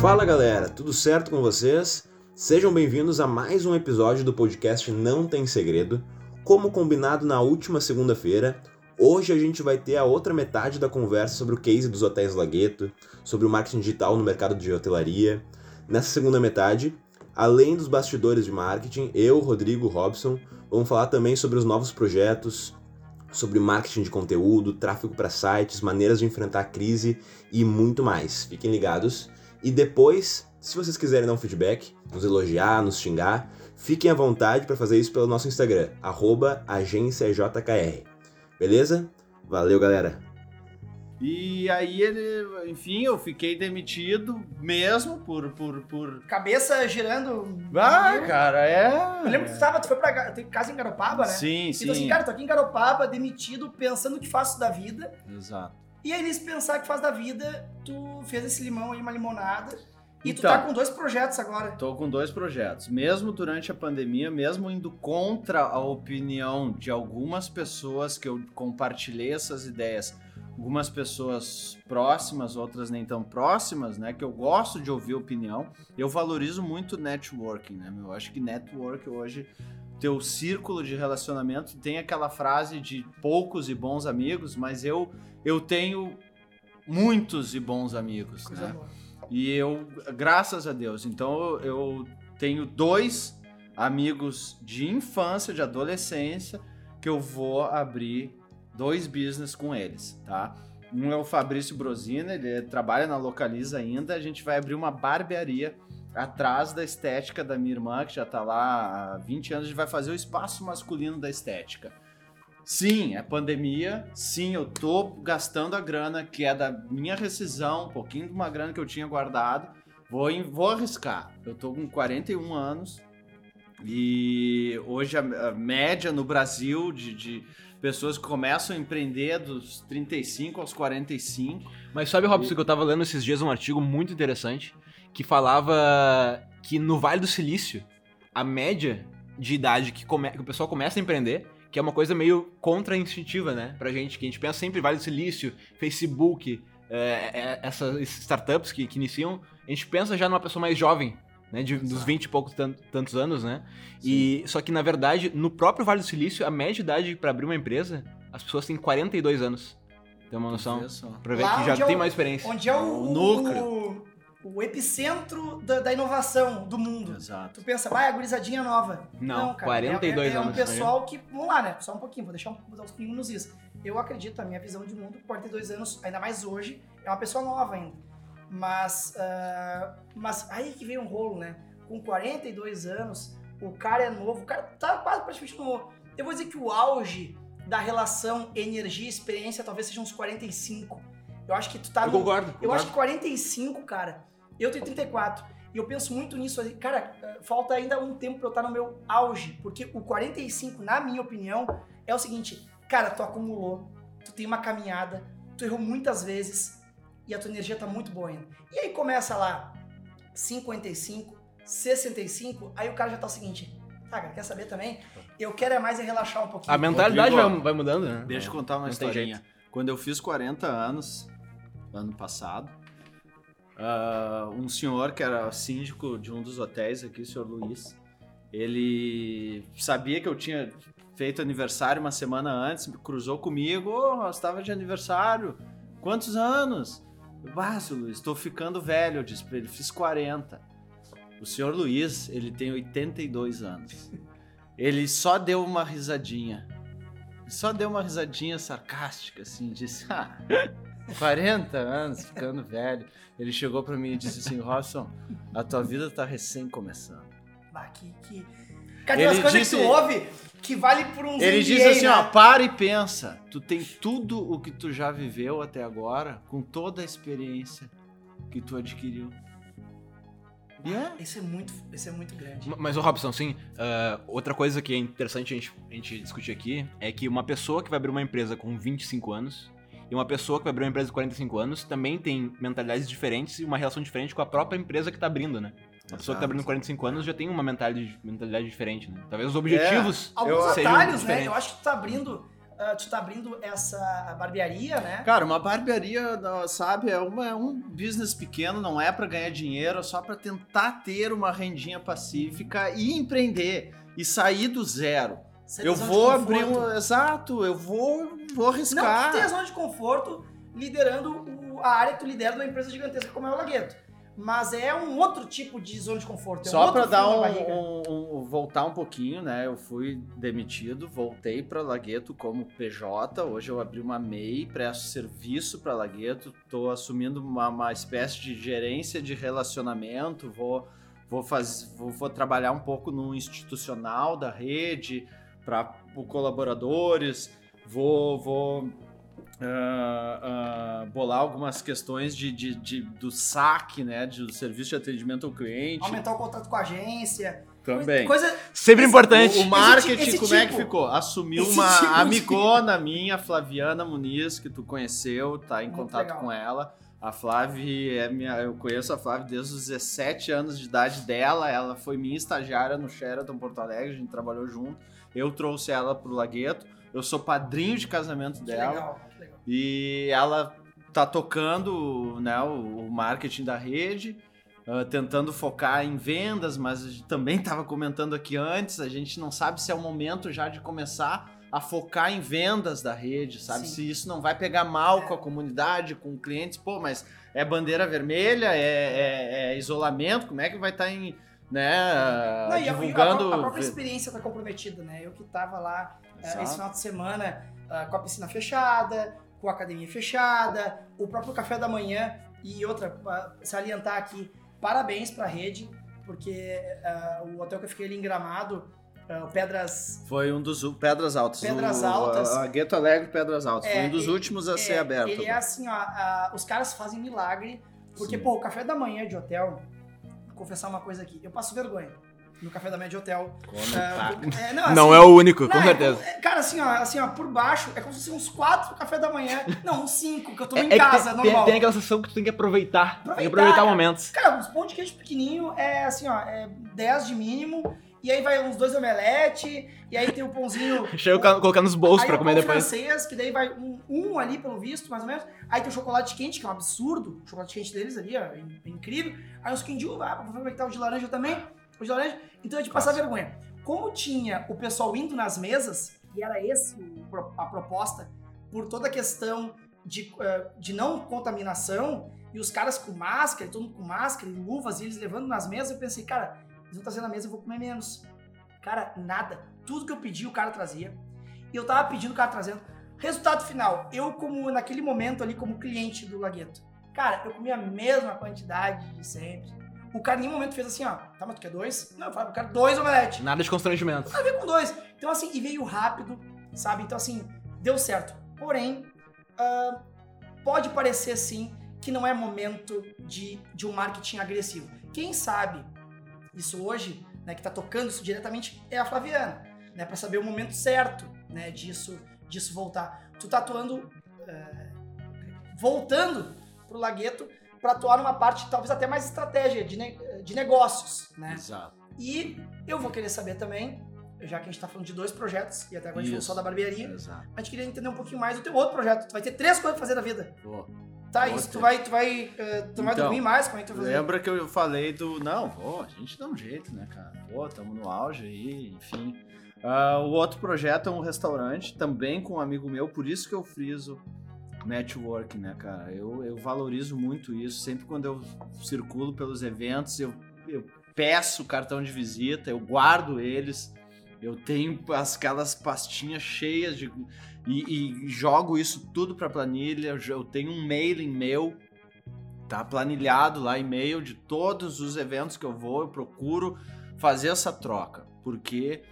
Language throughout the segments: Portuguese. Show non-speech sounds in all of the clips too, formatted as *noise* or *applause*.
Fala galera, tudo certo com vocês? Sejam bem-vindos a mais um episódio do podcast Não Tem Segredo. Como combinado na última segunda-feira, hoje a gente vai ter a outra metade da conversa sobre o case dos hotéis Lagueto, sobre o marketing digital no mercado de hotelaria. Nessa segunda metade, além dos bastidores de marketing, eu, Rodrigo Robson, vamos falar também sobre os novos projetos, sobre marketing de conteúdo, tráfego para sites, maneiras de enfrentar a crise e muito mais. Fiquem ligados. E depois, se vocês quiserem dar um feedback, nos elogiar, nos xingar, fiquem à vontade para fazer isso pelo nosso Instagram, agênciajkr. Beleza? Valeu, galera! E aí ele, enfim, eu fiquei demitido mesmo por. por, por... Cabeça girando. Ah, cara, é. Eu lembro que tu, tava, tu foi pra casa em Garopaba, né? Sim, E sim. tu assim, cara, tô aqui em Garopaba, demitido, pensando o que faço da vida. Exato. E aí, nesse pensar que faz da vida, tu fez esse limão aí, uma limonada. E tu Então. tá com dois projetos agora. Tô com dois projetos. Mesmo durante a pandemia, mesmo indo contra a opinião de algumas pessoas que eu compartilhei essas ideias, algumas pessoas próximas, outras nem tão próximas, né? Que eu gosto de ouvir opinião. Eu valorizo muito networking, né? Eu acho que network hoje, teu círculo de relacionamento tem aquela frase de poucos e bons amigos, mas eu, eu tenho muitos e bons amigos, Coisa né? boa. E eu, graças a Deus, então eu tenho dois amigos de infância, de adolescência, que eu vou abrir dois business com eles, tá? Um é o Fabrício Brosina, ele trabalha na Localiza ainda. A gente vai abrir uma barbearia atrás da estética da minha irmã, que já tá lá há 20 anos. A gente vai fazer o espaço masculino da estética. Sim, é pandemia. Sim, eu tô gastando a grana que é da minha rescisão, um pouquinho de uma grana que eu tinha guardado. Vou, vou arriscar. Eu tô com 41 anos e hoje a, a média no Brasil de, de pessoas que começam a empreender dos 35 aos 45. Mas sabe, Robson, que eu tava lendo esses dias um artigo muito interessante que falava que no Vale do Silício, a média de idade que, come- que o pessoal começa a empreender, que é uma coisa meio contra-instintiva, né? Pra gente, que a gente pensa sempre em Vale do Silício, Facebook, é, é, essas startups que, que iniciam, a gente pensa já numa pessoa mais jovem, né? De, dos 20 e poucos tan- tantos anos, né? E, só que, na verdade, no próprio Vale do Silício, a média de idade pra abrir uma empresa, as pessoas têm 42 anos. Tem uma noção? Pra ver Lá que já onde é tem o- mais experiência. Onde é o, O núcleo. O, o epicentro da, da inovação do mundo. Exato. Tu pensa, vai, a gurizadinha nova. Não, cara. 42 é, é, é um anos, pessoal que. Vamos lá, né? Só um pouquinho, vou deixar um, vou dar uns pingos nos is. Eu acredito, a minha visão de mundo, 42 anos, ainda mais hoje, é uma pessoa nova ainda. Mas. ah, mas aí que vem um rolo, né? Com 42 anos, o cara é novo, o cara tá quase praticamente no. Eu vou dizer que o auge da relação energia e experiência talvez seja uns 45. Eu acho que tu tá Eu no- concordo. eu concordo. acho que 45, cara. Eu tenho 34. E eu penso muito nisso. Cara, eh, falta ainda um tempo pra eu estar no meu auge. Porque o 45, na minha opinião, é o seguinte: cara, tu acumulou, tu tem uma caminhada, tu errou muitas vezes e a tua energia tá muito boa ainda. E aí começa lá 55, 65, aí o cara já tá o seguinte: tá, cara, quer saber também? Eu quero é mais é relaxar um pouquinho. A mentalidade Rodrigo, vai, vai mudando, né? Deixa eu contar uma Não historinha. Quando eu fiz 40 anos, ano passado, ah, um senhor que era síndico de um dos hotéis aqui, o senhor Luiz, ele sabia que eu tinha feito aniversário uma semana antes, cruzou comigo, nós estava de aniversário, quantos anos? Seu Luiz, estou ficando velho, eu disse pra ele, fiz 40. O senhor Luiz, ele tem 82 anos. Ele só deu uma risadinha. Só deu uma risadinha sarcástica, assim, disse, ah, 40 anos, ficando velho. Ele chegou pra mim e disse assim, Robson, a tua vida tá recém começando. Bah, que, que... Cara, tem umas Ele coisas disse- que tu ouve que vale por uns Ele MBA, diz assim, né? ó, para e pensa. Tu tem tudo o que tu já viveu até agora, com toda a experiência que tu adquiriu. E é. Esse é muito, esse é muito grande. Ma- Mas, ô Robson, sim, ah, outra coisa que é interessante a gente, a gente discutir aqui é que uma pessoa que vai abrir uma empresa com 25 anos e uma pessoa que vai abrir uma empresa com 45 anos também tem mentalidades diferentes e uma relação diferente com a própria empresa que tá abrindo, né? A pessoa que tá abrindo 45 anos já tem uma mentalidade, mentalidade diferente, né? Talvez os É. objetivos Alguns sejam atalhos, né? Eu acho que tu tá abrindo. ah, tu tá abrindo essa barbearia, né? Cara, uma barbearia, não, sabe, é, uma- é um business pequeno, não é pra ganhar dinheiro, é só pra tentar ter uma rendinha pacífica e empreender e sair do zero. Essa eu vou abrir um. Exato, eu vou, vou Não, arriscar. tu tem a zona de conforto liderando o- a área que tu lidera de uma empresa gigantesca como é o Lagueto. Mas é um outro tipo de zona de conforto. É um Só outro pra dar um, um- um- voltar um pouquinho, né? Eu fui demitido, voltei pra Lagueto como PJ. Hoje eu abri uma MEI, presto serviço pra Lagueto, tô assumindo uma, uma espécie de gerência de relacionamento, vou vou faz, vou, vou trabalhar um pouco no institucional da rede para colaboradores, vou vou ah, ah, bolar algumas questões de, de, de- do saque, né, do serviço de atendimento ao cliente. Aumentar o contrato com a agência. Também. Coisa. Sempre Esse- importante. O, o marketing, Esse- esse como é que tipo- ficou? Assumiu uma tipo de- amigona minha, Flaviana Muniz, que tu conheceu, tá em Muito contato legal. com ela. A Flávia é minha. Eu conheço a Flávia desde os 17 anos de idade dela. Ela foi minha estagiária no Sheraton Porto Alegre, a gente trabalhou junto. Eu trouxe ela pro Lagueto. Eu sou padrinho de casamento Que dela. legal. E ela tá tocando né, o, marketing da rede, ah, tentando focar em vendas, mas também *laughs* estava comentando aqui antes, a gente não sabe se é o momento já de começar a focar em vendas da rede, sabe? Sim. Se isso não vai pegar mal É. com a comunidade, com clientes, pô, mas é bandeira vermelha, é, é- é isolamento, como é que vai estar em, né, Não, e a- a, divulgando... a própria experiência tá comprometida, né? Eu que tava lá eh, Exato. esse final de semana ah, com a piscina fechada, com a academia fechada, o próprio café da manhã e outra, salientar aqui, parabéns pra rede, porque ah, o hotel que eu fiquei ali em Gramado, o Pedras Foi um dos Pedras Altas. Pedras o- Altas. A, a Gueto Alegre Pedras Altas. É, Foi um dos ele- últimos a ser É, aberto. Ele é assim, ó, a- os caras fazem milagre, porque, Sim. pô, o café da manhã de hotel, vou confessar uma coisa aqui, eu passo vergonha no café da manhã de hotel. Ah, pra- é, Não assim, é o único, não, com é certeza. como- é, cara, assim ó, assim, ó, por baixo, é como se fossem uns quatro café da manhã. *laughs* Não, uns cinco, que eu tomo É, em é casa, tem, normal. tem, aquela sensação que tu tem que aproveitar. tem que Aproveitar, aproveitar cara. momentos. Cara, uns pão de queijo pequenininho é assim, ó, é 10 de mínimo, e aí vai uns dois omelete, e aí tem o pãozinho... *laughs* Chega a colocar- nos bolsos pra comer depois. francês, que daí vai um, um ali, pelo visto, mais ou menos. Aí tem o chocolate quente, que é um absurdo. O chocolate quente deles ali, ó, é in- é incrível. Aí uns uva, ah, vou aproveitar o de laranja também. O de laranja. Então é de passar vergonha. Como tinha o pessoal indo nas mesas, e era esse a proposta, por toda a questão de, eh, de não contaminação, e os caras com máscara, todo mundo com máscara e luvas, e eles levando nas mesas, eu pensei, cara, eles vão trazer na mesa, eu vou comer menos. Cara, nada. Tudo que eu pedi, o cara trazia. E eu tava pedindo, o cara trazendo. Resultado final, eu como naquele momento ali, como cliente do Lagueto, cara, eu comi a mesma quantidade de sempre. O cara em nenhum momento fez assim, ó, tá, mas tu quer dois? Não, eu falei, eu quero dois omelete. Nada de constrangimento. Nada a ver com dois. Então, assim, e veio rápido, sabe? Então, assim, deu certo. Porém, ah, pode parecer, sim, que não é momento de, de um marketing agressivo. Quem sabe isso hoje, né, que tá tocando isso diretamente, é a Flaviana, né? Pra saber o momento certo, né, disso, disso voltar. Tu tá atuando, eh, voltando pro Lagueto para atuar numa parte talvez até mais estratégia de, ne- de negócios, né? Exato. E eu vou querer saber também, já que a gente tá falando de dois projetos, e até agora a gente falou Isso. só da barbearia, Exato. a gente queria entender um pouquinho mais do teu outro projeto. Tu vai ter três coisas pra fazer na vida. Pô. Tá, Vou isso, tu vai, tu vai, eh, tu vai Então, dormir mais? Como é que tu vai? Lembra que eu falei do. Não, pô, a gente dá um jeito, né, cara? Pô, tamo no auge aí, enfim. Ah, o outro projeto é um restaurante, também com um amigo meu, por isso que eu friso network, né, cara? Eu, eu valorizo muito isso. Sempre quando eu circulo pelos eventos, eu, eu peço cartão de visita, eu guardo eles. Eu tenho as- aquelas pastinhas cheias de. E, e jogo isso tudo pra planilha. Eu, tenho um mailing meu tá planilhado lá e-mail de todos os eventos que eu vou, eu procuro fazer essa troca, porque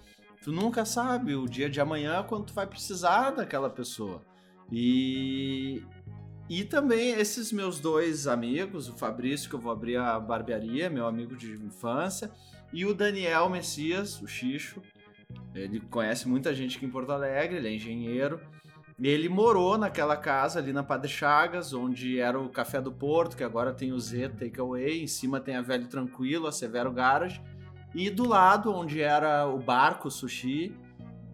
tu nunca sabe o dia de amanhã quando tu vai precisar daquela pessoa. E e também esses meus dois amigos, o Fabrício que eu vou abrir a barbearia, meu amigo de infância, e o Daniel Messias, o Xixo. Ele conhece muita gente aqui em Porto Alegre, ele é engenheiro. Ele morou naquela casa ali na Padre Chagas, onde era o Café do Porto, que agora tem o Z Takeaway. Em cima tem a Velho Tranquilo, a Severo Garage. E do lado, onde era o Barco Sushi,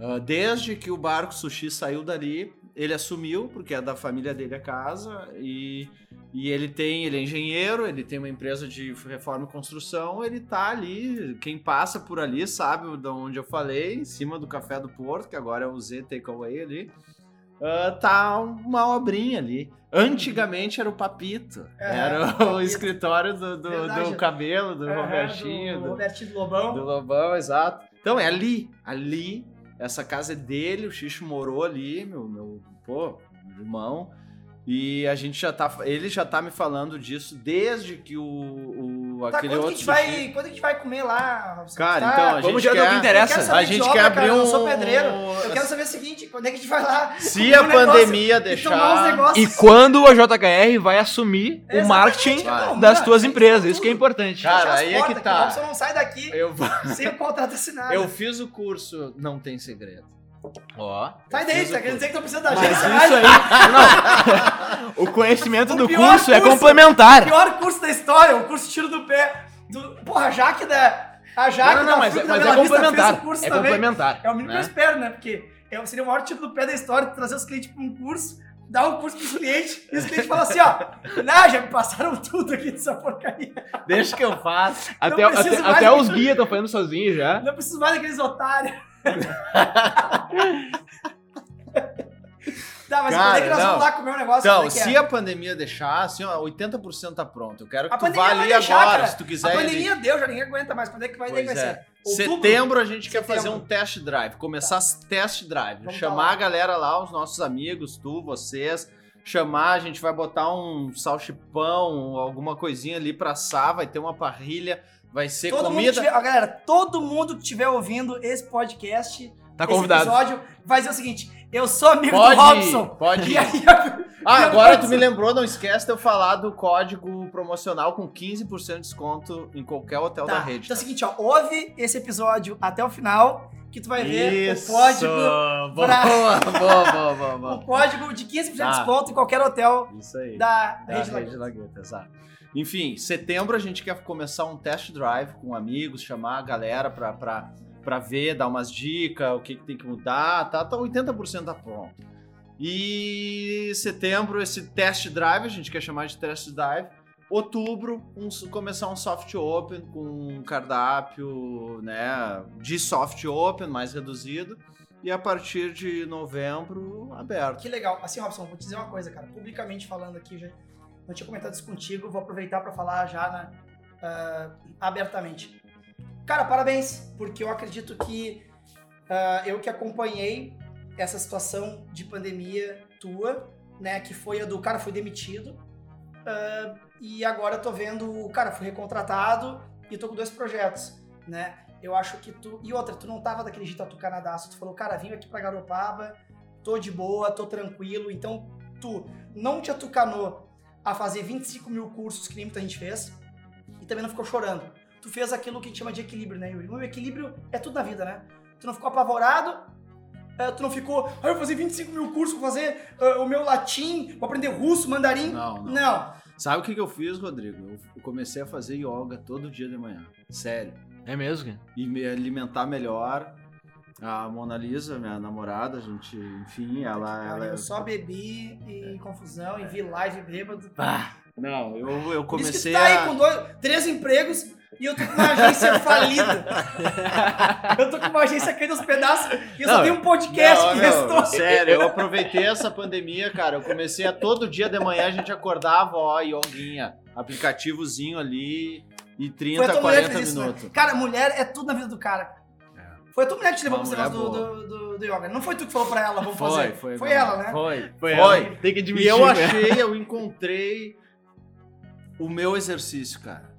ah, desde que o Barco Sushi saiu dali, ele assumiu, porque é da família dele a casa, e, e ele tem, ele é engenheiro, ele tem uma empresa de reforma e construção, ele tá ali, quem passa por ali sabe de onde eu falei, em cima do Café do Porto, que agora é o Z Takeaway ali, ah, tá uma obrinha ali. Antigamente era o Papito, É, era o Papito. escritório do, do, do cabelo, do Aham, Robertinho, do do, Robertinho do Lobão. do Lobão, exato. Então é ali, ali, essa casa é dele, o Xixo morou ali, meu, meu, pô, irmão. E a gente já tá, ele já tá me falando disso desde que o, o Tá, aquele quando que, a outro gente vai, quando que a gente vai comer lá? Cara, Tá, então a vamos gente que quer, interessa. Eu quero saber a de gente obra, quer abrir cara, eu não sou um- pedreiro. Eu quero saber o seguinte, quando é que a gente vai lá? Se a um pandemia e deixar negócios. E quando a JKR vai assumir o marketing não, das mano, tuas empresas, isso que é importante. Cara, aí é que portas, tá. O Robson não sai daqui eu, *laughs* sem o contrato assinado. eu fiz o curso Não Tem Segredo. Ó. Sai daí, fiz tá o querendo dizer que tu precisa da Mas agência. isso aí. Não. O conhecimento O do pior curso é curso- complementar. Pior curso da história, o curso tiro do pé. Do, porra, a Jaque da. A Jaque Não, não, não, mas, Fruta mas é complementar. o curso É também. complementar. É o mínimo que eu né? espero, né? Porque é, seria o maior tiro do pé da história trazer os clientes para um curso, dar um curso pros clientes, e os clientes falam assim, ó, *laughs* não, já me passaram tudo aqui dessa porcaria. Deixa que eu faço. Até, até, até que os guias estão fazendo sozinhos já. Não preciso mais daqueles otários. Tá, mas Cara, quando é que nós não. vamos lá comer um negócio? Então, como é que é? se a pandemia deixar, assim, ó, 80% tá pronto. Eu quero que A tu pandemia vá vai ali deixar, agora, cara. se tu quiser. A ir ali. pandemia deu, já ninguém aguenta mais. Quando é que vai, daí Pois vai é. ser? Outubro? Setembro a gente quer fazer um test drive, começar test drive, Vamos chamar tá lá. a galera lá, os nossos amigos, tu, vocês, chamar, a gente vai botar um salchipão, alguma coisinha ali pra assar, vai ter uma parrilha, vai ser Todo comida. tiver, ó, galera, todo mundo que estiver ouvindo esse podcast, Tá esse convidado. episódio, vai dizer o seguinte: eu sou amigo Pode do Robson. pode E ir. aí, Ah, e agora eu- tu me lembrou, não esquece de eu falar do código promocional com 15% de desconto em qualquer hotel Tá, da rede. então é o seguinte, ó, ouve esse episódio até o final, que tu vai ver Isso! o código, Boa, pra- boa, boa, boa, boa. *laughs* o código de 15% de Tá. desconto em qualquer hotel Isso aí. da Da Rede Rede Lagoa. Lagueta, exato. Enfim, setembro a gente quer começar um test drive com amigos, chamar a galera pra, pra, pra ver, dar umas dicas, o que, que tem que mudar, tá? Tá 80% tá pronto. E setembro, esse test drive, a gente quer chamar de test drive. Outubro, um- começar um soft open com um cardápio né, de soft open, mais reduzido. E a partir de novembro, aberto. Que legal. Assim, Robson, vou te dizer uma coisa, cara. Publicamente falando aqui, já não tinha comentado isso contigo, vou aproveitar pra falar já ah, abertamente. Cara, parabéns, porque eu acredito que ah, eu que acompanhei essa situação de pandemia tua, né, que foi a do cara foi demitido, ah, e agora tô vendo o cara foi recontratado e tô com dois projetos, né? Eu acho que tu. E outra, tu não tava daquele jeito tu Canadaço, tu falou, cara, vim aqui pra Garopaba, tô de boa, tô tranquilo. Então, tu não te atucanou a fazer 25 mil cursos que nem muita gente fez e também não ficou chorando. Tu fez aquilo que a gente chama de equilíbrio, né, Yuri? O equilíbrio é tudo na vida, né? Tu não ficou apavorado, eh, tu não ficou, ah, eu vou fazer 25 mil cursos, vou fazer ah, o meu latim, vou aprender russo, mandarim. Não, não. Não. Sabe o que, que eu fiz, Rodrigo? Eu- comecei a fazer yoga todo dia de manhã. Sério. É mesmo? E me alimentar melhor. A Mona Lisa, minha namorada, a gente, enfim, ela. ela eu só bebi e confusão e vi live bêbado. Não, eu, eu que comecei tu tá aí a. com dois, três empregos e eu tô com uma agência *laughs* falida. eu tô com uma agência caindo aos pedaços e eu só Não, tenho um podcast Não, que restou. sério, eu aproveitei essa pandemia, cara. Eu comecei a todo dia de manhã a gente acordava, ó, yoguinha, aplicativozinho ali e 30, Foi a tua mulher que 40 fez isso, né? minutos. Cara, mulher é tudo na vida do cara. Foi a tua mulher que te levou pro negócio do, do, do, do yoga. Não foi tu que falou pra ela, vamos Foi, fazer. foi. Foi não, ela, né? Foi, Foi. Foi. ela. Tem que E admitir. eu né? achei, eu encontrei o meu exercício, cara.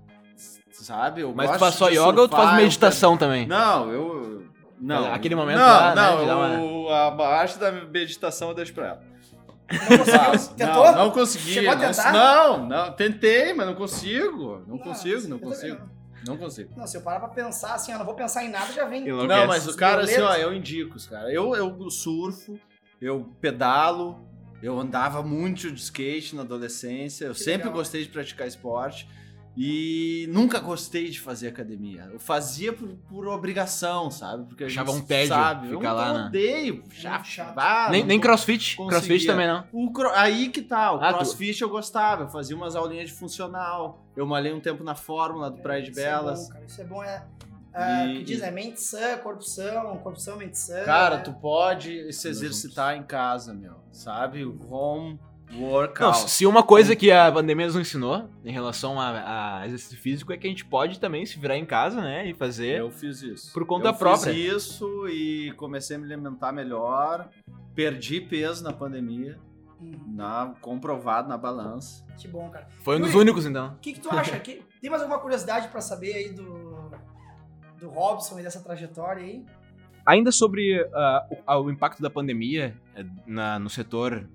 Sabe? Eu Mas tu faz só yoga ou tu faz surfar, eu meditação também? Não, eu. Não. Aquele momento não, lá, né, Não, de dar uma- o- a parte da meditação eu deixo pra ela. Não conseguiu? Tentou? Não, não consegui. Chegou a não- tentar? Não, não, tentei, mas não consigo. Não consigo, não eu também consigo. Não consigo. Não, se eu parar pra pensar assim, ó, não vou pensar em nada, já vem. Enlouquece. Não, mas o cara, assim, ó, Violetas. eu indico, os cara. Eu, eu surfo, eu pedalo, eu andava muito de skate na adolescência, eu Que sempre legal. gostei de praticar esporte e nunca gostei de fazer academia. Eu fazia por, por obrigação, sabe? Porque a Achava gente um tédio sabe, ficar eu, lá, eu né? odeio. Já, chato. nem nem crossfit. conseguia. Crossfit também não. o cro- Aí que tá, o Ah, tu- crossfit eu gostava, eu fazia umas aulinhas de funcional, eu malhei um tempo na Fórmula do Praia de Isso é Belas. bom, cara. Isso é bom, é. ah, E- que diz, é mente sã, corpo são, corpo são, mente sã. Cara, né? tu pode se exercitar em casa, meu, sabe? O home workout. Não, se uma coisa que a pandemia nos ensinou em relação a, a exercício físico é que a gente pode também se virar em casa, né? E fazer. Eu fiz isso. Por conta eu própria. Fiz isso e comecei a me alimentar melhor. Perdi peso na pandemia, Hum, na, comprovado na balança. que bom, cara. Foi um dos únicos, então. O que, que tu acha? Que, tem mais alguma curiosidade pra saber aí do, do Robson e dessa trajetória aí? Ainda sobre ah, o, ah, o impacto da pandemia eh, na- no setor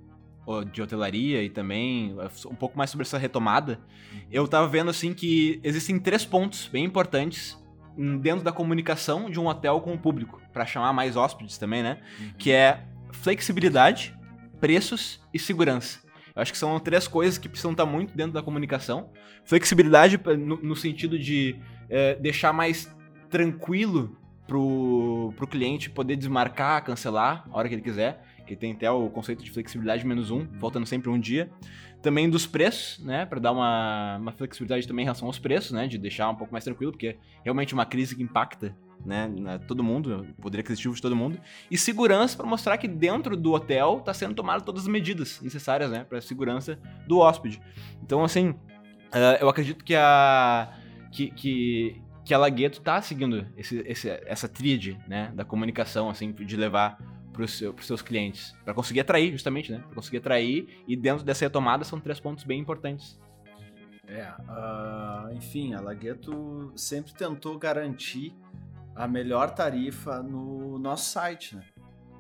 de hotelaria e também ah, um pouco mais sobre essa retomada, eu tava vendo assim que existem três pontos bem importantes hum, dentro da comunicação de um hotel com o público, para chamar mais hóspedes também, né? Que é flexibilidade, preços e segurança. Eu acho que são três coisas que precisam estar muito dentro da comunicação. Flexibilidade no, no sentido de eh, deixar mais tranquilo pro, pro cliente poder desmarcar, cancelar a hora que ele quiser. Que tem até o conceito de flexibilidade menos um, faltando sempre um dia. Também dos preços, né? Para dar uma, uma flexibilidade também em relação aos preços, né? De deixar um pouco mais tranquilo, porque é realmente uma crise que impacta né, todo mundo, poder aquisitivo de todo mundo. E segurança para mostrar que dentro do hotel tá sendo tomadas todas as medidas necessárias, né? Para segurança do hóspede. Então, assim, eh, eu acredito que a que, que, que a Lagueto tá seguindo esse, esse- essa tríade, né, da comunicação, assim, de levar seu, pros seus clientes, Pra conseguir atrair, justamente, né, Pra conseguir atrair, e dentro dessa retomada são três pontos bem importantes. É, ah, enfim, a Lagueto sempre tentou garantir a melhor tarifa no nosso site, né?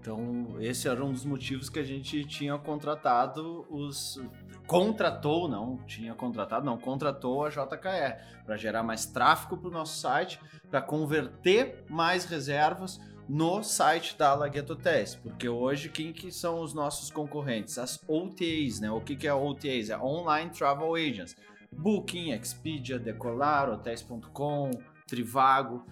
Então, esse era um dos motivos que a gente tinha contratado os. Contratou, não, tinha contratado, não, contratou a JKR para gerar mais tráfego para o nosso site, para converter mais reservas no site da Lagueto Hotéis, porque hoje quem que são os nossos concorrentes? As OTAs, né? O que, que é OTAs? É Online Travel Agents. Booking, Expedia, Decolar, Hotels.com, Trivago.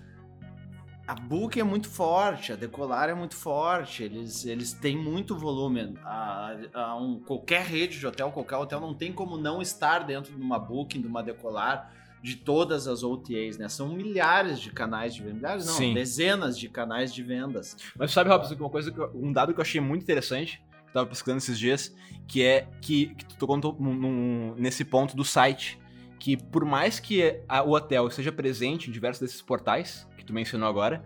A Booking é muito forte, a Decolar é muito forte, eles, eles têm muito volume. A, a um, qualquer rede de hotel, qualquer hotel não tem como não estar dentro de uma Booking, de uma Decolar, de todas as OTAs, né? São milhares de canais de vendas. Milhares não, Sim. dezenas de canais de vendas. Mas sabe, Robson, uma coisa, eu- um dado que eu achei muito interessante, que eu tava pesquisando esses dias, que é que, que tu tocou nesse ponto do site, que por mais que a- o hotel esteja presente em diversos desses portais, que tu mencionou agora,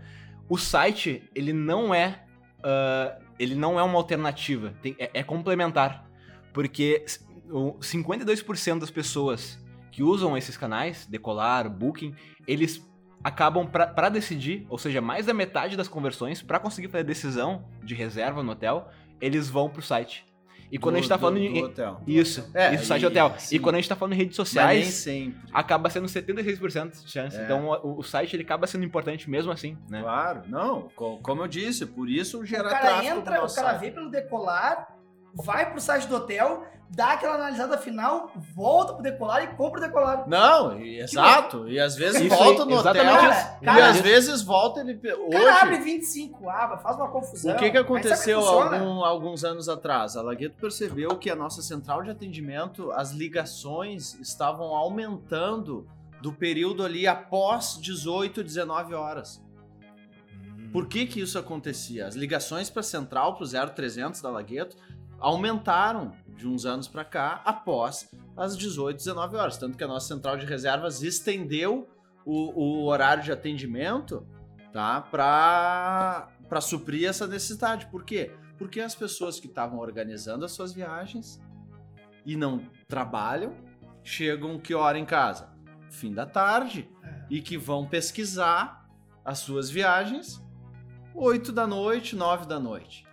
o site, ele não é, ah, ele não é uma alternativa, tem- é, é complementar, porque s- o 52% das pessoas que usam esses canais, Decolar, Booking, eles acabam para decidir, ou seja, mais da metade das conversões, para conseguir fazer a decisão de reserva no hotel, eles vão pro site. E quando a gente tá do- falando do em. hotel. Isso, É, isso, site e- hotel. sim. E quando a gente tá falando em redes Mas nem sociais, sempre. acaba sendo 76% de chance. É. Então o, o site ele acaba sendo importante mesmo assim, né? Claro, não, co- como eu disse, por isso O gera cara tráfego entra, o cara site. vê pelo decolar, vai pro site do hotel, dá aquela analisada final, volta pro decolar e compra o decolar. Não, e- exato. E às vezes Isso volta no hotel. Cara, e cara, às vezes volta ele. O cara abre Hoje, 25 abas, faz uma confusão. o que, que aconteceu funciona? algum- alguns anos atrás? A Lagueto percebeu que a nossa central de atendimento, as ligações estavam aumentando do período ali após 18, 19 horas. Por que que isso acontecia? As ligações para central, para o 0300 da Lagueto, aumentaram de uns anos para cá após as 18, 19 horas. Tanto que a nossa central de reservas estendeu o, o horário de atendimento tá, para suprir essa necessidade. Por quê? Porque as pessoas que estavam organizando as suas viagens e não trabalham, chegam que hora em casa? Fim da tarde. E que vão pesquisar as suas viagens 8 da noite, 9 da noite.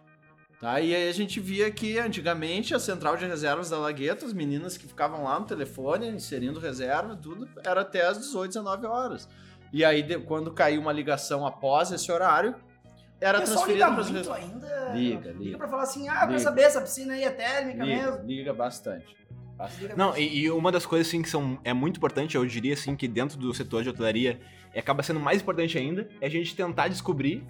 Tá? E aí a gente via que antigamente a central de reservas da Lagueta, as meninas que ficavam lá no telefone, inserindo reserva, tudo, era até as 18, 19 horas. E aí, de- quando caiu uma ligação após esse horário, era transferido liga para os muito ainda. Liga, Liga liga. pra falar assim, ah, Liga. saber, essa piscina aí é térmica Liga, mesmo. liga bastante. bastante. Não, mesmo. e, e uma das coisas assim que são, é muito importante, eu diria assim, que dentro do setor de hotelaria e acaba sendo mais importante ainda, é a gente tentar descobrir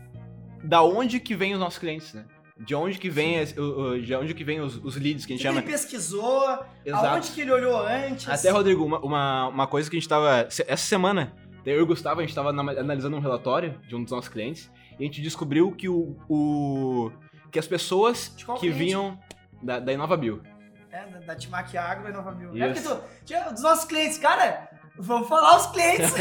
da onde que vem os nossos clientes, né? De onde que vem, o- de onde que vem os, os leads que a gente que chama. ele pesquisou, Exato. aonde que ele olhou antes. Até, Rodrigo, uma, uma, uma coisa que a gente tava. Essa semana, eu e o Gustavo, a gente tava na- analisando um relatório de um dos nossos clientes e a gente descobriu que o. o- que as pessoas que vinham da, da Inovabio. É, da, da Timac Agro e Nova Mil. É porque tu, dos nossos clientes, cara, vamos falar os clientes.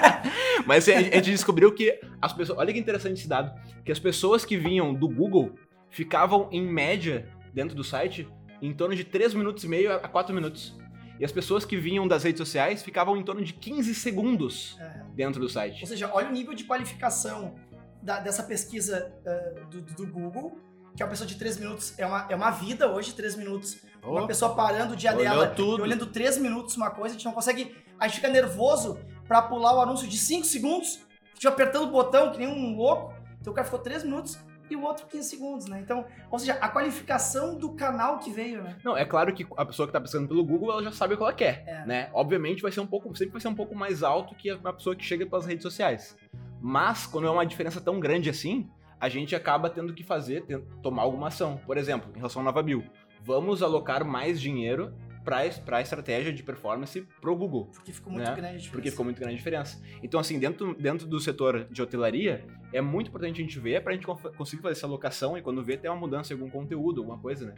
*laughs* Mas a gente descobriu que as pessoas. Olha que interessante esse dado. Que as pessoas que vinham do Google ficavam, em média, dentro do site, em torno de 3 minutos e meio a 4 minutos. E as pessoas que vinham das redes sociais ficavam em torno de 15 segundos É. dentro do site. Ou seja, olha o nível de qualificação da- dessa pesquisa ah, do, do Google, que é uma pessoa de 3 minutos, é uma, é uma vida hoje, 3 minutos. Uma Oh, pessoa parando o dia Olhou dela tudo. e olhando 3 minutos uma coisa, a gente não consegue. A gente fica nervoso pra pular o anúncio de 5 segundos, a gente vai apertando o botão que nem um louco. Então o cara ficou 3 minutos e o outro 15 segundos, né? Então, ou seja, a qualificação do canal que veio, né? Não, é claro que a pessoa que tá pesquisando pelo Google, ela já sabe o que ela quer, É. né? Obviamente vai ser um pouco, sempre vai ser um pouco mais alto que a pessoa que chega pelas redes sociais. Mas, quando é uma diferença tão grande assim, a gente acaba tendo que fazer, tomar alguma ação. Por exemplo, em relação ao Nova Bill, vamos alocar mais dinheiro para a estratégia de performance pro Google. Porque ficou muito Né? grande a diferença. Porque ficou muito grande a diferença. Então, assim, dentro, dentro do setor de hotelaria, é muito importante a gente ver pra gente conf- conseguir fazer essa alocação e quando vê ter uma mudança em algum conteúdo, alguma coisa, né?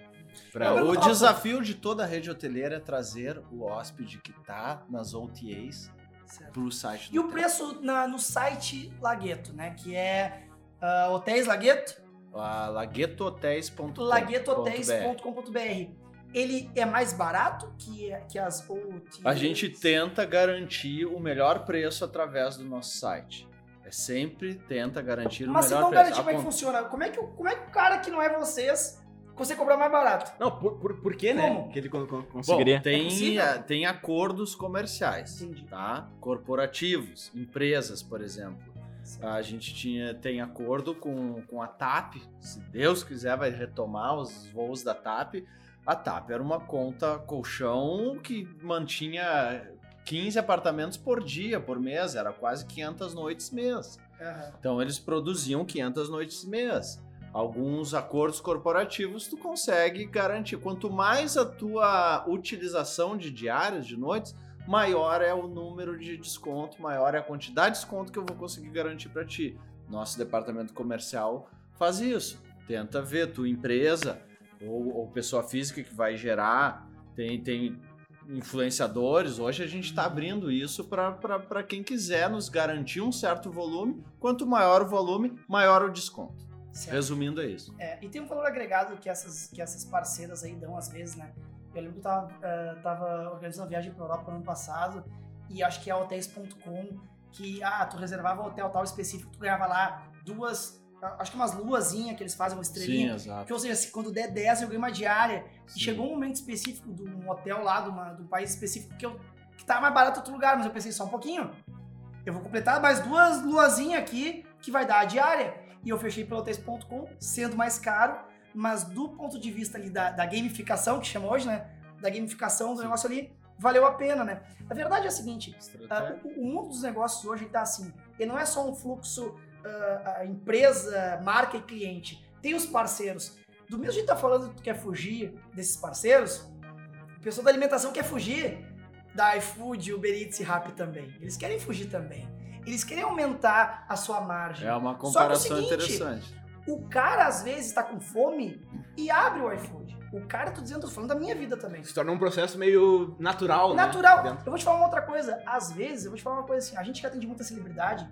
Pra- É, o desafio de toda a rede hoteleira é trazer o hóspede que tá nas OTAs Certo. pro site do E o preço na- no site Lagueto, né? Que é ah, Hotéis Lagueto, A laguetohotéis.com.br laguetohotéis.com.br. Ele é mais barato que, que as OTAs? A gente tenta garantir o melhor preço através do nosso site. É sempre tenta garantir Mas o se melhor não preço. garantir, como é que funciona? Como é que, o- como é que o cara que não é vocês consegue cobrar mais barato? Não, por, por, por que, né? Como? Que ele con- con- Bom, conseguiria. tem, possível? a- tem acordos comerciais, Entendi. tá? Corporativos, empresas, por exemplo. A gente tinha, tem acordo com, com a TAP, se Deus quiser vai retomar os voos da TAP. A TAP era uma conta colchão que mantinha 15 apartamentos por dia, por mês, era quase 500 noites mês. Aham. Então eles produziam 500 noites mês. Alguns acordos corporativos tu consegue garantir. Quanto mais a tua utilização de diários, de noites, maior é o número de desconto, maior é a quantidade de desconto que eu vou conseguir garantir para ti. Nosso departamento comercial faz isso. Tenta ver tua empresa ou, ou pessoa física que vai gerar, tem, tem influenciadores. Hoje a gente está abrindo isso para quem quiser nos garantir um certo volume. Quanto maior o volume, maior o desconto. Certo. Resumindo, é isso. É, e tem um valor agregado que essas, que essas parceiras aí dão às vezes, né? Eu lembro que eu tava, eh, tava organizando uma viagem pra Europa no ano passado e acho que é hotéis.com que, ah, tu reservava um hotel tal específico, tu ganhava lá duas, acho que umas luazinhas que eles fazem, uma estrelinha. exato. Que, ou seja, se quando der 10 eu ganho uma diária. Sim. E chegou um momento específico de um hotel lá, de, uma, de um país específico, que, eu, que tá mais barato outro lugar, mas eu pensei só um pouquinho. Eu vou completar mais duas luazinhas aqui que vai dar a diária. E eu fechei pelo hotéis.com, sendo mais caro, mas do ponto de vista ali da, da gamificação, que chama hoje, né? Da gamificação do negócio ali, valeu a pena, né? A verdade é a seguinte, Estratégia. o, o mundo dos negócios hoje tá assim. Ele não é só um fluxo a empresa, marca e cliente. Tem os parceiros. Do mesmo jeito que tá falando que tu quer fugir desses parceiros, o pessoal da alimentação quer fugir da iFood, Uber Eats e Rappi também. Eles querem fugir também. Eles querem aumentar a sua margem. É uma Só que o comparação seguinte, interessante. O cara, às vezes, tá com fome e abre o iFood. O cara, tô dizendo, tô falando da minha vida também. Se torna um processo meio natural, né? Natural. Dentro. Eu vou te falar uma outra coisa. Às vezes, eu vou te falar uma coisa assim. A gente que atende muita celebridade,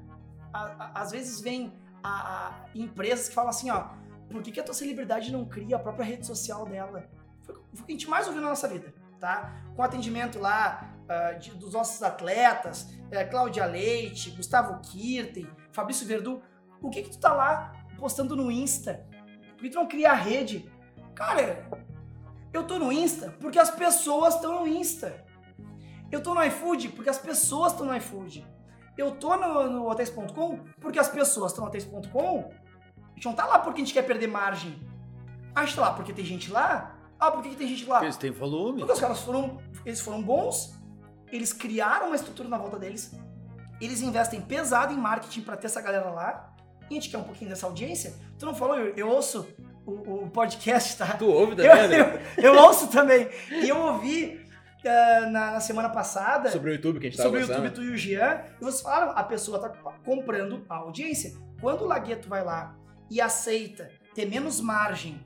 a- a- às vezes vem a, empresas que falam assim, ó, por que, que a tua celebridade não cria a própria rede social dela? Foi, foi o que a gente mais ouviu na nossa vida, tá? Com atendimento lá ah, de- dos nossos atletas, eh, Cláudia Leite, Gustavo Kirten, Fabrício Verdu. O que que tu tá lá postando no Insta? Por que tu não cria a rede? Cara, eu tô no Insta porque as pessoas estão no Insta. Eu tô no iFood porque as pessoas estão no iFood. Eu tô no, no hotéis.com porque as pessoas estão no hotéis.com A gente não tá lá porque a gente quer perder margem. A gente tá lá porque tem gente lá. Ah, por que, que tem gente lá? Porque eles têm volume. Porque os caras foram, eles foram bons, eles criaram uma estrutura na volta deles, eles investem pesado em marketing pra ter essa galera lá, e a gente quer um pouquinho dessa audiência. Tu não falou, eu, eu ouço o, o podcast, tá? Tu ouve Eu, também, né? eu, eu ouço também. E eu ouvi eh, na, na semana passada Sobre o YouTube que a gente tava sobre o. YouTube, tu e o Jean, e vocês falaram, a pessoa tá comprando a audiência. Quando o Lagueto vai lá e aceita ter menos margem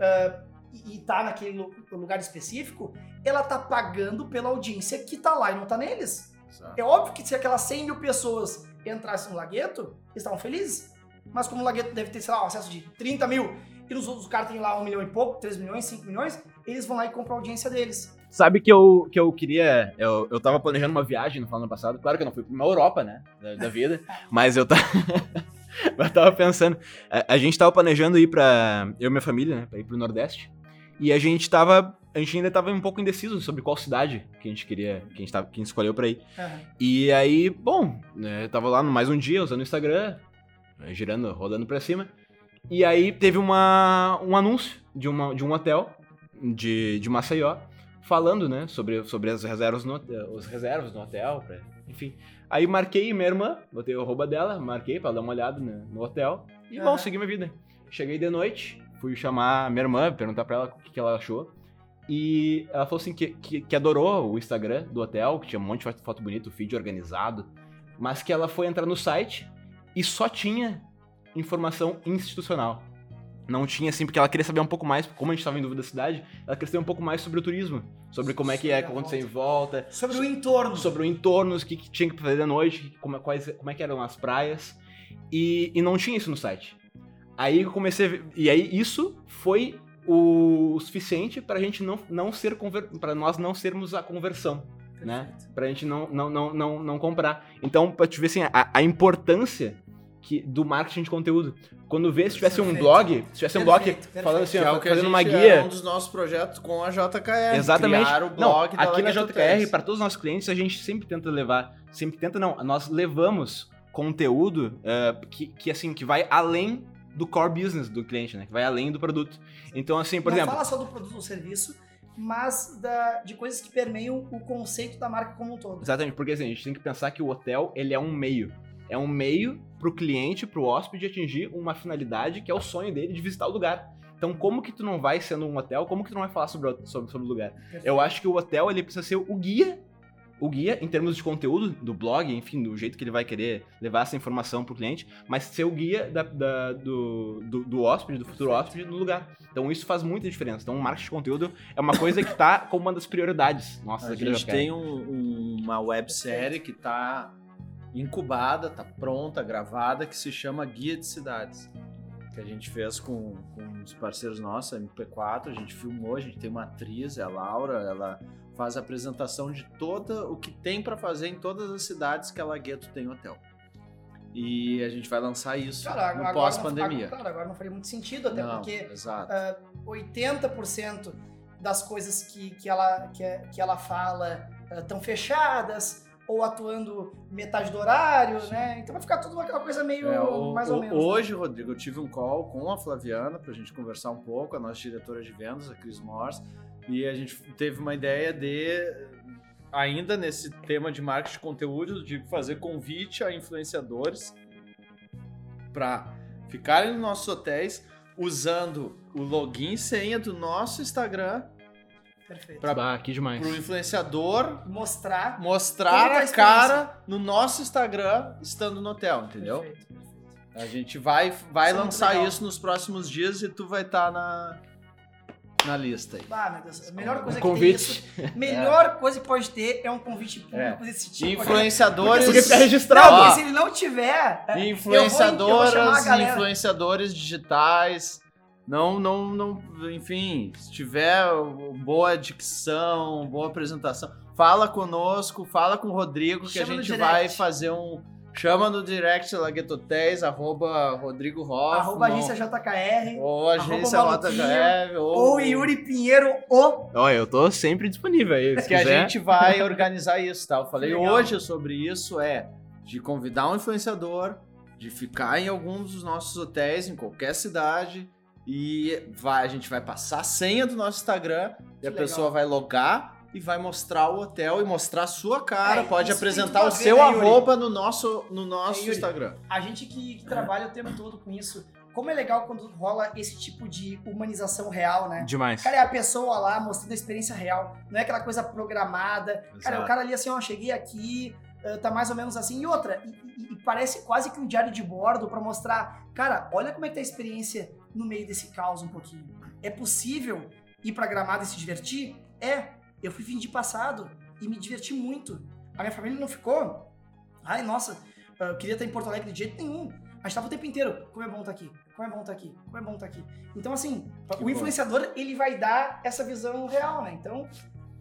ah, e, e tá naquele lu- lugar específico, ela tá pagando pela audiência que tá lá e não tá neles. Exato. É óbvio que se aquelas 100 mil pessoas entrassem no Lagueto, eles estavam felizes. Mas como o Lagueto deve ter, sei lá, um acesso de 30 mil, e os outros caras têm lá 1 milhão e pouco, 3 milhões, 5 milhões, eles vão lá e compram a audiência deles. Sabe que eu, que eu queria. Eu, eu tava planejando uma viagem no final do ano passado. Claro que eu não fui pra uma Europa, né? Da, da vida. *laughs* mas eu tava. *laughs* eu tava pensando. A, a gente tava planejando ir pra. Eu e minha família, né? Pra ir pro Nordeste. E a gente tava. A gente ainda tava um pouco indeciso sobre qual cidade que a gente queria. Que a gente, tava, que a gente escolheu pra ir. Aham. E aí, bom, né, eu tava lá no mais um dia usando o Instagram, girando, rodando pra cima. E aí teve uma, um anúncio de, uma, de um hotel de, de Maceió falando, né, sobre, sobre as reservas no hotel, os reservas no hotel, pra- enfim. Aí marquei minha irmã, botei o arroba dela, marquei pra dar uma olhada né, no hotel. E bom, Aham. segui minha vida. Cheguei de noite, fui chamar minha irmã, perguntar pra ela o que, que ela achou. E ela falou assim que, que, que adorou o Instagram do hotel, que tinha um monte de foto- foto bonita, o feed organizado, mas que ela foi entrar no site e só tinha informação institucional. Não tinha assim, porque ela queria saber um pouco mais, como a gente estava em dúvida da cidade, ela queria saber um pouco mais sobre o turismo, sobre como é que é a acontecer em volta, Sobre o entorno. sobre o entorno, o que, que tinha que fazer à noite, como, quais, como é que eram as praias. E, e não tinha isso no site. Aí eu comecei a ver, E aí isso foi o suficiente pra gente não, não ser para nós não sermos a conversão, né? Perfeito. Pra gente não, não, não, não, não comprar. Então, pra te ver assim, a, a importância que, do marketing de conteúdo. Quando vê, se tivesse um Perfeito. blog, se tivesse um blog Perfeito, falando assim, Que é ó, o que a fazendo gente uma é guia. um dos nossos projetos com a JKR. Exatamente. Criar o não, blog da aqui na JKR, para todos os nossos clientes, a gente sempre tenta levar, sempre tenta não, nós levamos conteúdo eh, que, que assim, que vai além do core business do cliente, né? Que vai além do produto. Então, assim, por não exemplo, fala só do produto ou serviço, mas da- de coisas que permeiam o conceito da marca como um todo. Exatamente, porque assim, a gente tem que pensar que o hotel, ele é um meio. É um meio pro cliente, pro hóspede atingir uma finalidade que é o sonho dele de visitar o lugar. Então, como que tu não vai sendo um hotel, como que tu não vai falar sobre, o- sobre, sobre o lugar? Eu acho que o hotel, ele precisa ser o guia, o guia em termos de conteúdo do blog, enfim, do jeito que ele vai querer levar essa informação pro cliente, mas ser o guia da- da- do, do, do hóspede, do futuro Perfeito. hóspede no lugar. Então, isso faz muita diferença. Então, o marketing de conteúdo é uma coisa que tá como uma das prioridades nossas A gente tem um- um- uma websérie que tá incubada, tá pronta, gravada, que se chama Guia de Cidades. Que a gente fez com, com os parceiros nossos, a MP4, a gente filmou, a gente tem uma atriz, é a Laura, ela faz a apresentação de todo o que tem pra fazer em todas as cidades que a Lagueto tem hotel. E a gente vai lançar isso Cara, no pós-pandemia. Não, claro, agora não faria muito sentido, até Não, porque exato. 80% das coisas que, que, ela, que, que ela fala estão fechadas ou atuando metade do horário, né? Então vai ficar tudo aquela coisa meio É, o- mais ou o- menos. né? Hoje, Rodrigo, eu tive um call com a Flaviana pra gente conversar um pouco, a nossa diretora de vendas, a Cris Morse, e a gente teve uma ideia de, ainda nesse tema de marketing de conteúdo, de fazer convite a influenciadores para ficarem nos nossos hotéis usando o login e senha do nosso Instagram Perfeito. pra- Bah, que demais. para o influenciador Mostrar. mostrar tá a cara no nosso Instagram estando no hotel, entendeu? Perfeito, perfeito. A gente vai, vai Isso é lançar legal. isso nos próximos dias e tu vai estar na, na lista aí. Ah, meu Deus. A melhor coisa Um que convite. tem isso. Melhor *laughs* coisa que pode ter é um convite público É. desse tipo. Influenciadores. Porque fica Não, registrado. porque Ó. se ele não tiver. é, eu vou- eu vou Influenciadoras, influenciadores digitais. Não, não, não. Enfim, se tiver boa dicção, boa apresentação, fala conosco, fala com o Rodrigo que Chama a gente vai fazer um. Chama no direct Laguetotéis, arroba Rodrigo Hoffman. Arroba agência JKR. Ou agência JHF, ou, Ou Yuri Pinheiro, o. Ó, eu tô sempre disponível aí. Se que a quiser. gente vai organizar isso, tá? Eu falei Legal. hoje sobre isso, é de convidar um influenciador, de ficar em alguns dos nossos hotéis, em qualquer cidade, e vai, a gente vai passar a senha do nosso Instagram e a legal. pessoa vai logar e vai mostrar o hotel e mostrar a sua cara. É, pode apresentar o seu né, arroba no nosso, no nosso É, Yuri. Instagram. A gente que, que trabalha o tempo todo com isso, como é legal quando rola esse tipo de humanização real, né? Demais. Cara, é a pessoa lá mostrando a experiência real. Não é aquela coisa programada. Cara, Exato. o cara ali assim, ó, cheguei aqui, tá mais ou menos assim. E outra, e, e- e parece quase que um diário de bordo pra mostrar, cara, olha como é que tá a experiência no meio desse caos um pouquinho. É possível ir pra Gramado e se divertir? É. Eu fui fim de passado e me diverti muito. A minha família não ficou. Ai, nossa, eu queria estar em Porto Alegre de jeito nenhum. A gente tava o tempo inteiro. Como é bom estar aqui. Como é bom estar aqui. Como é bom estar aqui. Então, assim, Que o bom. influenciador, ele vai dar essa visão real, né? Então,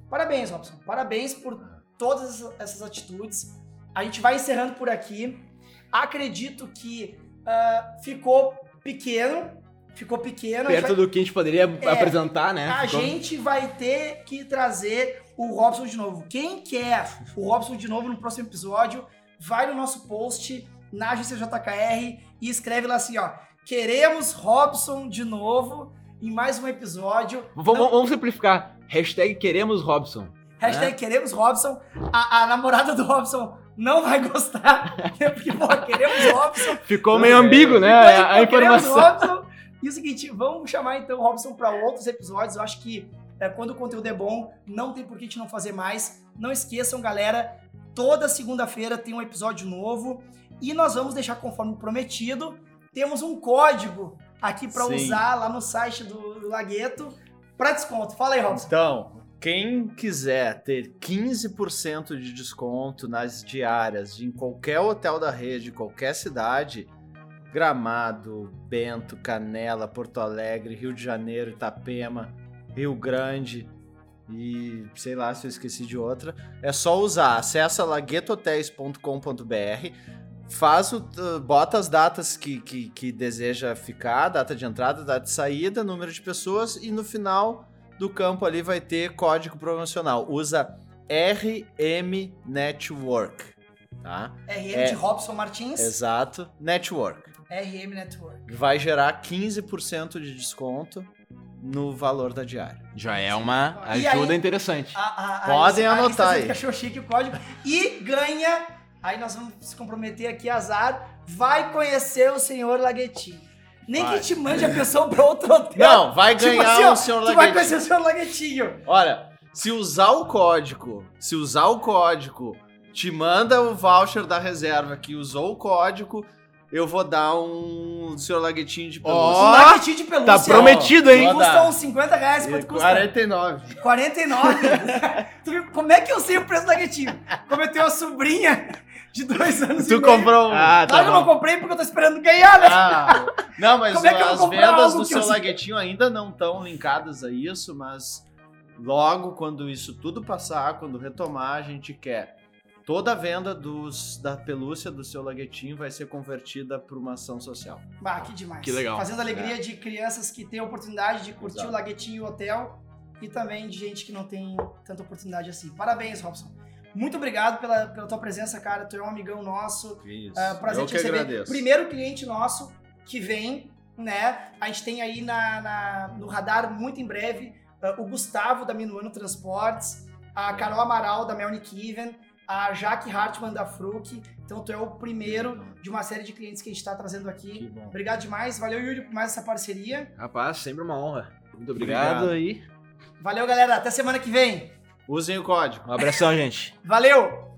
parabéns, Robson. Parabéns por todas essa- essas atitudes. A gente vai encerrando por aqui. Acredito que ah, ficou pequeno. Ficou pequeno. Perto vai- do que a gente poderia apresentar, né? a Ficou- gente vai ter que trazer o Robson de novo. Quem quer o Robson de novo no próximo episódio, vai no nosso post na agência JKR e escreve lá assim, ó. Queremos Robson de novo em mais um episódio. Vamos, Não- vamos simplificar. Hashtag queremos Robson. Hashtag queremos Robson. A, a namorada do Robson não vai gostar. *laughs* Porque, pô, queremos Robson. Ficou meio ambíguo, né? Ficou A, a pô, queremos informação. Robson. E o seguinte, vamos chamar então o Robson para outros episódios. Eu acho que é, quando o conteúdo é bom, não tem por que a gente não fazer mais. Não esqueçam, galera, toda segunda-feira tem um episódio novo e nós vamos deixar conforme prometido. Temos um código aqui para usar lá no site do, do Lagueto para desconto. Fala aí, Robson. Então, quem quiser ter 15% de desconto nas diárias de em qualquer hotel da rede, qualquer cidade, Gramado, Bento, Canela, Porto Alegre, Rio de Janeiro, Itapema, Rio Grande e sei lá se eu esqueci de outra, é só usar. Acessa laguetohotéis.com.br, faz o, bota as datas que, que, que deseja ficar, data de entrada, data de saída, número de pessoas e no final do campo ali vai ter código promocional. Usa RM Network, tá? RM É. de Robson Martins, Exato, Network. RM Network. Vai gerar 15% de desconto no valor da diária. Já é uma ajuda aí- interessante. A- a- a- Podem a- a anotar lista aí. achou chique o código. E ganha. Aí nós vamos se comprometer aqui, azar. Vai conhecer o senhor Laguetinho. Nem Vai. que te mande a pessoa pra outro hotel. Não, vai Tipo ganhar assim, ó, o senhor Tu vai Laguetinho. conhecer o senhor Laguetinho. Olha, se usar o código, se usar o código, te manda o voucher da reserva que usou o código, eu vou dar um senhor Laguetinho de pelúcia. Um Laguetinho de pelúcia. Tá prometido, hein? Custa dar. uns 50 reais. Quanto custa? 49. 49. *laughs* tu viu? Como é que eu sei o preço do Laguetinho? Como eu tenho uma sobrinha de dois anos e Tu meio. comprou um. Ah, Claro tá que eu não bom. comprei porque eu tô esperando ganhar, né? Ah, não, mas Como é que eu vou as comprar vendas algo do que seu eu- laguetinho ainda não estão linkadas a isso, mas logo quando isso tudo passar, quando retomar, a gente quer toda a venda dos, da pelúcia do seu laguetinho vai ser convertida para uma ação social. Bah, que demais. Que legal. Fazendo a alegria de crianças que têm a oportunidade de curtir Exato. o Laguetinho e o hotel e também de gente que não tem tanta oportunidade assim. Parabéns, Robson. Muito obrigado pela, pela tua presença, cara. Tu é um amigão nosso. Isso. Ah, prazer eu te que receber. agradeço. Primeiro cliente nosso que vem, né? A gente tem aí na, na- no radar muito em breve ah, o Gustavo da Minuano Transportes, a Carol Amaral da Melnick Even, a Jaque Hartmann da Fruc. Então tu é o primeiro de uma série de clientes que a gente está trazendo aqui. Que bom. Obrigado demais. Valeu, Yuri, por mais essa parceria. Rapaz, sempre uma honra. Muito obrigado, Obrigado. aí. Valeu, galera. Até semana que vem. Usem o código. Um abração, *laughs* gente. Valeu!